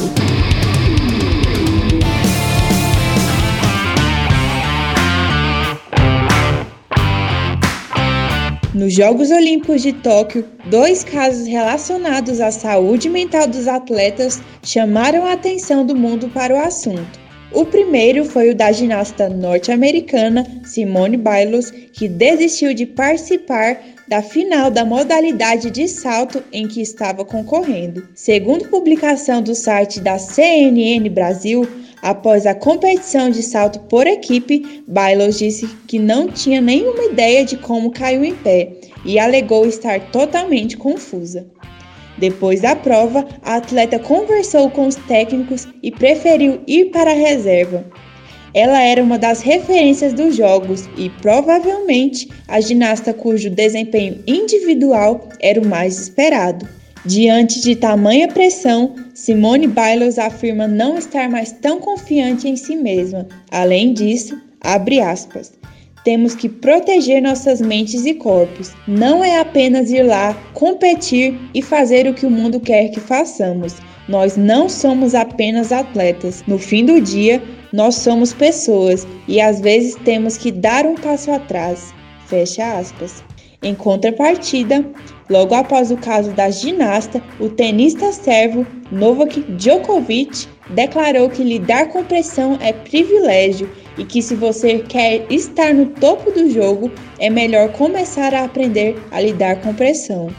Nos Jogos Olímpicos de Tóquio, dois casos relacionados à saúde mental dos atletas chamaram a atenção do mundo para o assunto. O primeiro foi o da ginasta norte-americana Simone Biles, que desistiu de participar da final da modalidade de salto em que estava concorrendo. Segundo publicação do site da CNN Brasil, após a competição de salto por equipe, Biles disse que não tinha nenhuma ideia de como caiu em pé e alegou estar totalmente confusa. Depois da prova, a atleta conversou com os técnicos e preferiu ir para a reserva. Ela era uma das referências dos jogos e provavelmente a ginasta cujo desempenho individual era o mais esperado. Diante de tamanha pressão, Simone Biles afirma não estar mais tão confiante em si mesma. Além disso, abre aspas, temos que proteger nossas mentes e corpos. Não é apenas ir lá, competir e fazer o que o mundo quer que façamos. Nós não somos apenas atletas. No fim do dia, nós somos pessoas e às vezes temos que dar um passo atrás. Fecha aspas. Em contrapartida, logo após o caso da ginasta, o tenista servo Novak Djokovic declarou que lidar com pressão é privilégio e que se você quer estar no topo do jogo, é melhor começar a aprender a lidar com pressão.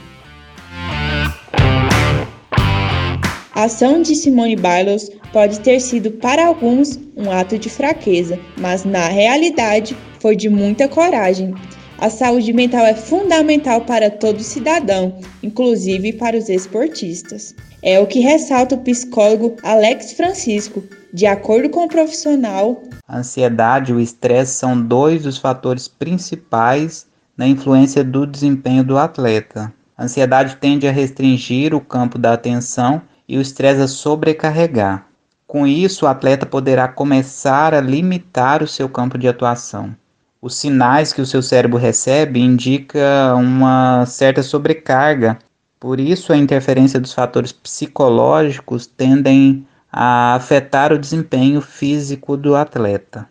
A ação de Simone Biles pode ter sido para alguns um ato de fraqueza, mas na realidade foi de muita coragem. A saúde mental é fundamental para todo cidadão, inclusive para os esportistas. É o que ressalta o psicólogo Alex Francisco. De acordo com o profissional, a ansiedade e o estresse são dois dos fatores principais na influência do desempenho do atleta. A ansiedade tende a restringir o campo da atenção e o estresse a sobrecarregar. Com isso, o atleta poderá começar a limitar o seu campo de atuação. Os sinais que o seu cérebro recebe indicam uma certa sobrecarga. Por isso, a interferência dos fatores psicológicos tendem a afetar o desempenho físico do atleta.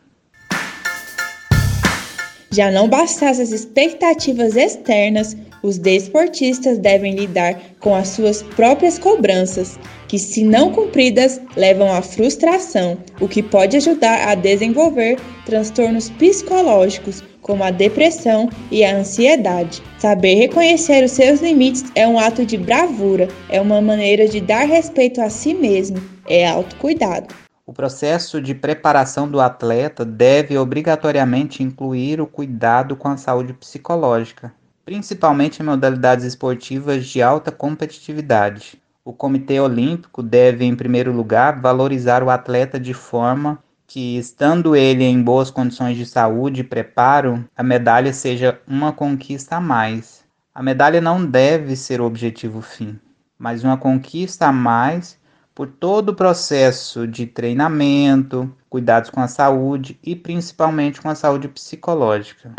Já não bastasse as expectativas externas, os desportistas devem lidar com as suas próprias cobranças, que, se não cumpridas, levam à frustração, o que pode ajudar a desenvolver transtornos psicológicos, como a depressão e a ansiedade. Saber reconhecer os seus limites é um ato de bravura, é uma maneira de dar respeito a si mesmo, é autocuidado. O processo de preparação do atleta deve obrigatoriamente incluir o cuidado com a saúde psicológica, principalmente em modalidades esportivas de alta competitividade. O Comitê Olímpico deve, em primeiro lugar, valorizar o atleta de forma que, estando ele em boas condições de saúde e preparo, a medalha seja uma conquista a mais. A medalha não deve ser o objetivo fim, mas uma conquista a mais por todo o processo de treinamento, cuidados com a saúde e principalmente com a saúde psicológica.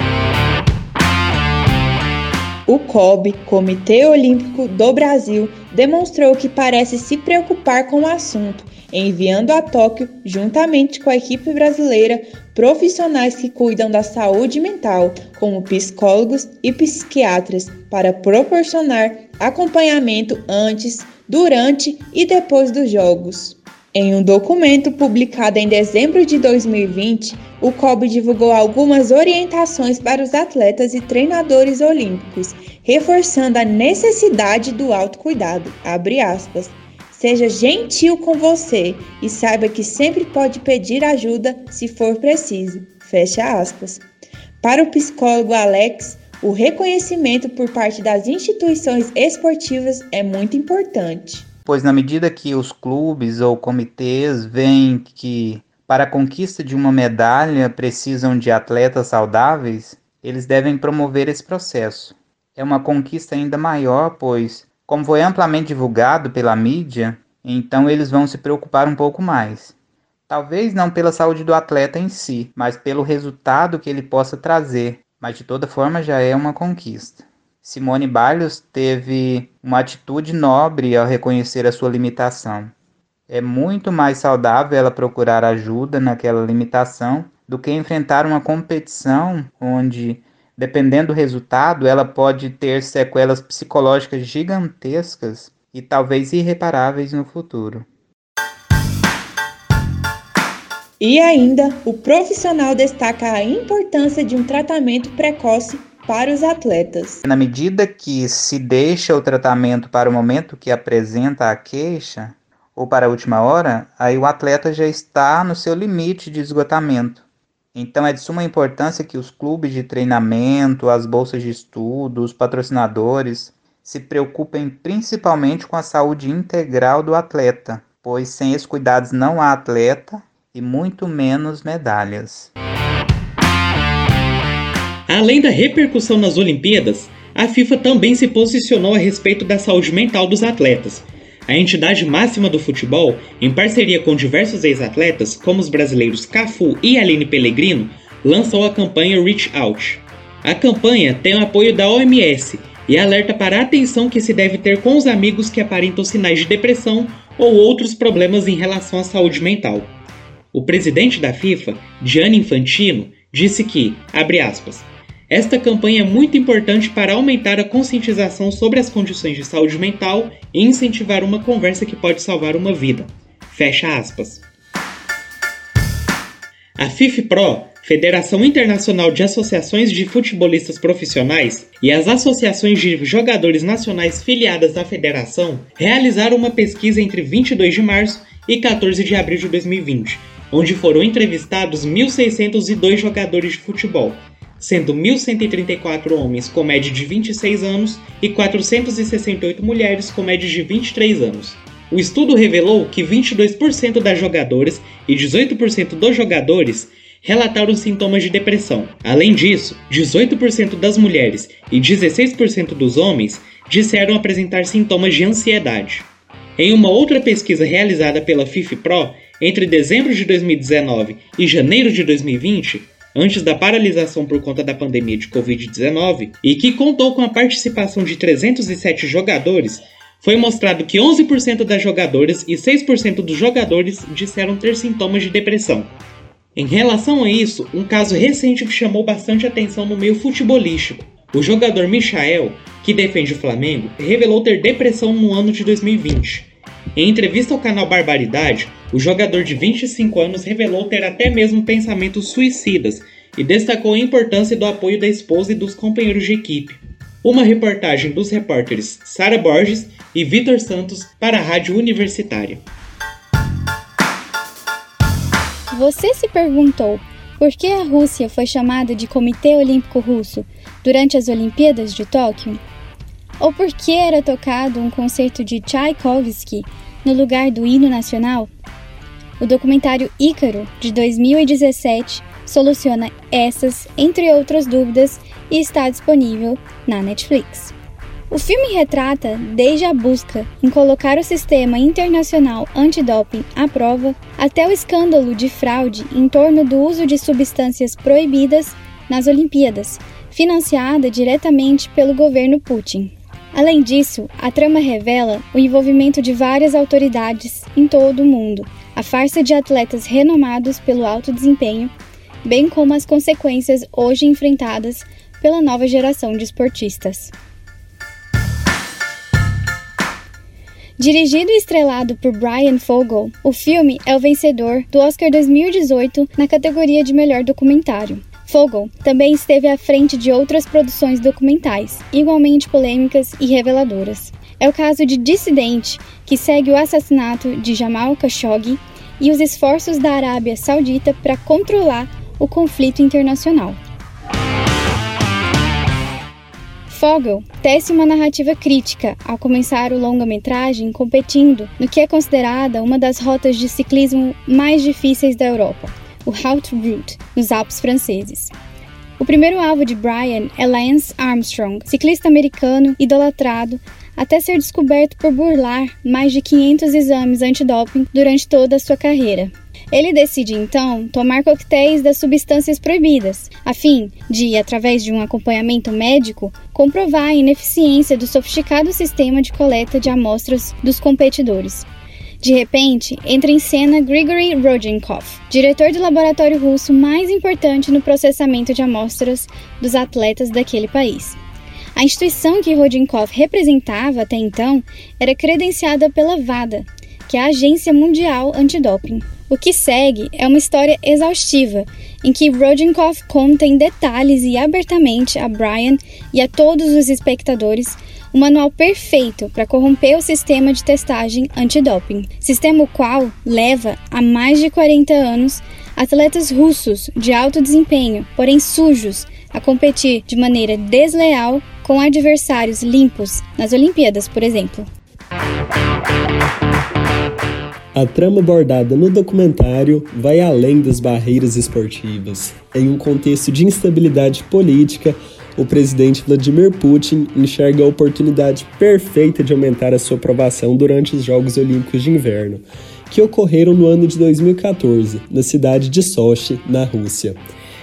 O COB, Comitê Olímpico do Brasil, demonstrou que parece se preocupar com o assunto, enviando a Tóquio, juntamente com a equipe brasileira, profissionais que cuidam da saúde mental, como psicólogos e psiquiatras, para proporcionar acompanhamento antes, durante e depois dos Jogos. Em um documento publicado em dezembro de 2020, o COB divulgou algumas orientações para os atletas e treinadores olímpicos, reforçando a necessidade do autocuidado. Seja gentil com você e saiba que sempre pode pedir ajuda se for preciso. Fecha aspas. Para o psicólogo Alex, o reconhecimento por parte das instituições esportivas é muito importante. Pois, na medida que os clubes ou comitês veem que para a conquista de uma medalha precisam de atletas saudáveis, eles devem promover esse processo. É uma conquista ainda maior, pois, como foi amplamente divulgado pela mídia, então eles vão se preocupar um pouco mais. Talvez não pela saúde do atleta em si, mas pelo resultado que ele possa trazer, mas de toda forma já é uma conquista. Simone Biles teve uma atitude nobre ao reconhecer a sua limitação. É muito mais saudável ela procurar ajuda naquela limitação do que enfrentar uma competição onde, dependendo do resultado, ela pode ter sequelas psicológicas gigantescas e talvez irreparáveis no futuro. E ainda, o profissional destaca a importância de um tratamento precoce para os atletas. Na medida que se deixa o tratamento para o momento que apresenta a queixa ou para a última hora, aí o atleta já está no seu limite de esgotamento. Então é de suma importância que os clubes de treinamento, as bolsas de estudo, os patrocinadores se preocupem principalmente com a saúde integral do atleta, pois sem esses cuidados não há atleta e muito menos medalhas. Além da repercussão nas Olimpíadas, a FIFA também se posicionou a respeito da saúde mental dos atletas. A entidade máxima do futebol, em parceria com diversos ex-atletas, como os brasileiros Cafu e Aline Pellegrino, lançou a campanha Reach Out. A campanha tem o apoio da OMS e alerta para a atenção que se deve ter com os amigos que aparentam sinais de depressão ou outros problemas em relação à saúde mental. O presidente da FIFA, Gianni Infantino, disse que, abre aspas, esta campanha é muito importante para aumentar a conscientização sobre as condições de saúde mental e incentivar uma conversa que pode salvar uma vida. Fecha aspas. A FIFPRO, Federação Internacional de Associações de Futebolistas Profissionais, e as associações de jogadores nacionais filiadas à federação realizaram uma pesquisa entre 22 de março e 14 de abril de 2020, onde foram entrevistados 1.602 jogadores de futebol, sendo 1.134 homens com média de 26 anos e 468 mulheres com média de 23 anos. O estudo revelou que 22% das jogadoras e 18% dos jogadores relataram sintomas de depressão. Além disso, 18% das mulheres e 16% dos homens disseram apresentar sintomas de ansiedade. Em uma outra pesquisa realizada pela FIFPRO entre dezembro de 2019 e janeiro de 2020, antes da paralisação por conta da pandemia de Covid-19, e que contou com a participação de 307 jogadores, foi mostrado que 11% das jogadoras e 6% dos jogadores disseram ter sintomas de depressão. Em relação a isso, um caso recente que chamou bastante atenção no meio futebolístico. O jogador Michael, que defende o Flamengo, revelou ter depressão no ano de 2020. Em entrevista ao canal Barbaridade, o jogador de 25 anos revelou ter até mesmo pensamentos suicidas e destacou a importância do apoio da esposa e dos companheiros de equipe. Uma reportagem dos repórteres Sara Borges e Vitor Santos para a Rádio Universitária. Você se perguntou por que a Rússia foi chamada de Comitê Olímpico Russo durante as Olimpíadas de Tóquio? Ou por que era tocado um concerto de Tchaikovsky no lugar do hino nacional? O documentário Ícaro, de 2017, soluciona essas, entre outras dúvidas, e está disponível na Netflix. O filme retrata desde a busca em colocar o sistema internacional antidoping à prova até o escândalo de fraude em torno do uso de substâncias proibidas nas Olimpíadas, financiada diretamente pelo governo Putin. Além disso, a trama revela o envolvimento de várias autoridades em todo o mundo, a farsa de atletas renomados pelo alto desempenho, bem como as consequências hoje enfrentadas pela nova geração de esportistas. Dirigido e estrelado por Brian Fogel, o filme é o vencedor do Oscar 2018 na categoria de melhor documentário. Fogel também esteve à frente de outras produções documentais, igualmente polêmicas e reveladoras. É o caso de Dissidente, que segue o assassinato de Jamal Khashoggi e os esforços da Arábia Saudita para controlar o conflito internacional. Fogel tece uma narrativa crítica ao começar o longa-metragem competindo no que é considerada uma das rotas de ciclismo mais difíceis da Europa, o Haute Route, nos Alpes franceses. O primeiro alvo de Brian é Lance Armstrong, ciclista americano idolatrado até ser descoberto por burlar mais de 500 exames antidoping durante toda a sua carreira. Ele decide então tomar coquetéis das substâncias proibidas, a fim de, através de um acompanhamento médico, comprovar a ineficiência do sofisticado sistema de coleta de amostras dos competidores. De repente, entra em cena Grigory Rodchenkov, diretor do laboratório russo mais importante no processamento de amostras dos atletas daquele país. A instituição que Rodchenkov representava até então era credenciada pela WADA, que é a Agência Mundial Antidoping. O que segue é uma história exaustiva, em que Rodchenkov conta em detalhes e abertamente a Brian e a todos os espectadores o manual perfeito para corromper o sistema de testagem antidoping, sistema o qual leva há mais de 40 anos atletas russos de alto desempenho, porém sujos, a competir de maneira desleal com adversários limpos nas Olimpíadas, por exemplo. A trama abordada no documentário vai além das barreiras esportivas. Em um contexto de instabilidade política, o presidente Vladimir Putin enxerga a oportunidade perfeita de aumentar a sua aprovação durante os Jogos Olímpicos de Inverno, que ocorreram no ano de 2014, na cidade de Sochi, na Rússia.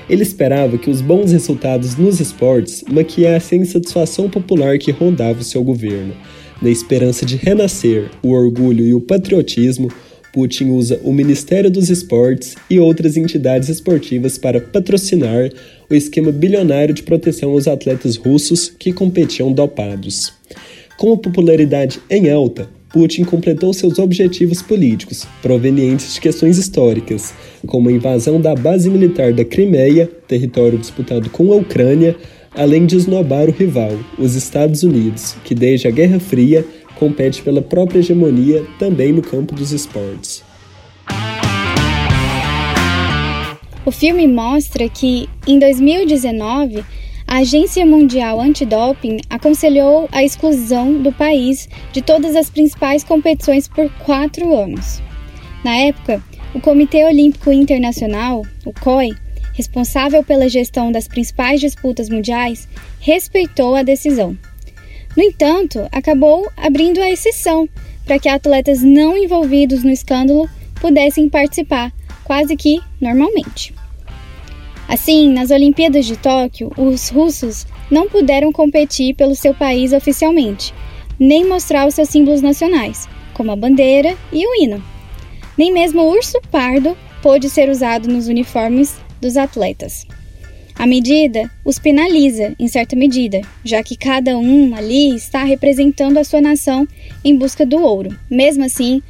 Ele esperava que os bons resultados nos esportes maquiassem a insatisfação popular que rondava o seu governo. Na esperança de renascer o orgulho e o patriotismo, Putin usa o Ministério dos Esportes e outras entidades esportivas para patrocinar o esquema bilionário de proteção aos atletas russos que competiam dopados. Com a popularidade em alta, Putin completou seus objetivos políticos, provenientes de questões históricas, como a invasão da base militar da Crimeia, território disputado com a Ucrânia, além de esnobar o rival, os Estados Unidos, que desde a Guerra Fria compete pela própria hegemonia também no campo dos esportes. O filme mostra que, em 2019, a Agência Mundial Antidoping aconselhou a exclusão do país de todas as principais competições por quatro anos. Na época, o Comitê Olímpico Internacional, o COI, responsável pela gestão das principais disputas mundiais, respeitou a decisão. No entanto, acabou abrindo a exceção para que atletas não envolvidos no escândalo pudessem participar, quase que normalmente. Assim, nas Olimpíadas de Tóquio, os russos não puderam competir pelo seu país oficialmente, nem mostrar os seus símbolos nacionais, como a bandeira e o hino. Nem mesmo o urso pardo pôde ser usado nos uniformes dos atletas. A medida os penaliza, em certa medida, já que cada um ali está representando a sua nação em busca do ouro. Mesmo assim,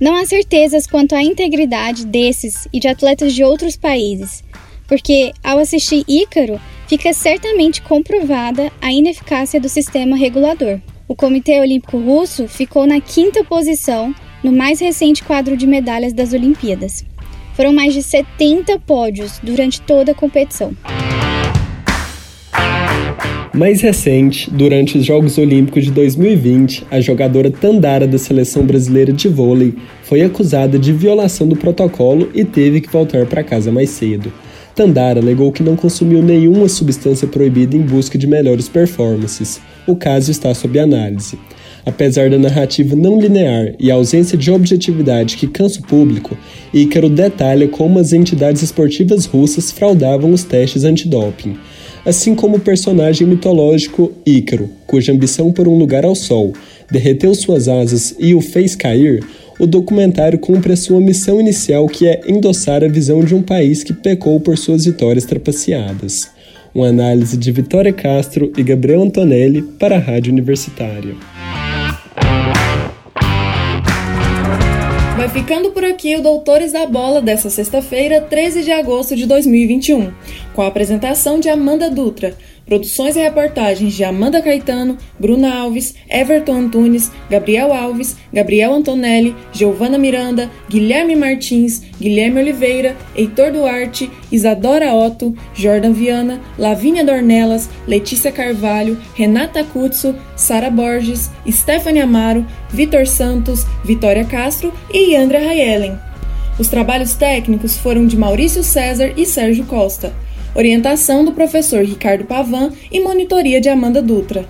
não há certezas quanto à integridade desses e de atletas de outros países, porque ao assistir Ícaro, fica certamente comprovada a ineficácia do sistema regulador. O Comitê Olímpico Russo ficou na quinta posição no mais recente quadro de medalhas das Olimpíadas. Foram mais de 70 pódios durante toda a competição. Mais recente, durante os Jogos Olímpicos de 2020, a jogadora Tandara da seleção brasileira de vôlei foi acusada de violação do protocolo e teve que voltar para casa mais cedo. Tandara alegou que não consumiu nenhuma substância proibida em busca de melhores performances. O caso está sob análise. Apesar da narrativa não linear e a ausência de objetividade que cansa o público, Ícaro detalha como as entidades esportivas russas fraudavam os testes antidoping assim como o personagem mitológico Ícaro, cuja ambição por um lugar ao sol derreteu suas asas e o fez cair, o documentário cumpre a sua missão inicial, que é endossar a visão de um país que pecou por suas vitórias trapaceadas. Uma análise de Vitória Castro e Gabriel Antonelli para a Rádio Universitária. Vai ficando por aqui o Doutores da Bola dessa sexta-feira, 13 de agosto de 2021, com a apresentação de Amanda Dutra, Produções e reportagens de Amanda Caetano, Bruna Alves, Everton Antunes, Gabriel Alves, Gabriel Antonelli, Giovana Miranda, Guilherme Martins, Guilherme Oliveira, Heitor Duarte, Isadora Otto, Jordan Viana, Lavínia Dornelas, Letícia Carvalho, Renata Cutso, Sara Borges, Stephanie Amaro, Vitor Santos, Vitória Castro e Yandra Rayellen. Os trabalhos técnicos foram de Maurício César e Sérgio Costa orientação do professor Ricardo Pavan e monitoria de Amanda Dutra.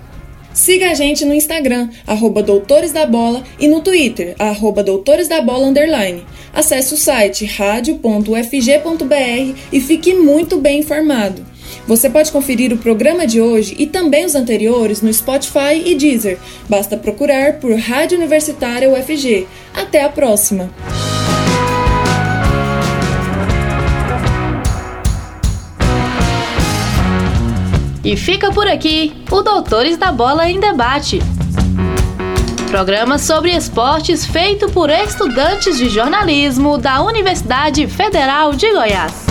Siga a gente no Instagram, arroba Doutores da Bola, e no Twitter, arroba Doutores da Bola Underline. Acesse o site radio.fg.br e fique muito bem informado. Você pode conferir o programa de hoje e também os anteriores no Spotify e Deezer. Basta procurar por Rádio Universitária UFG. Até a próxima! E fica por aqui o Doutores da Bola em Debate. Programa sobre esportes feito por estudantes de jornalismo da Universidade Federal de Goiás.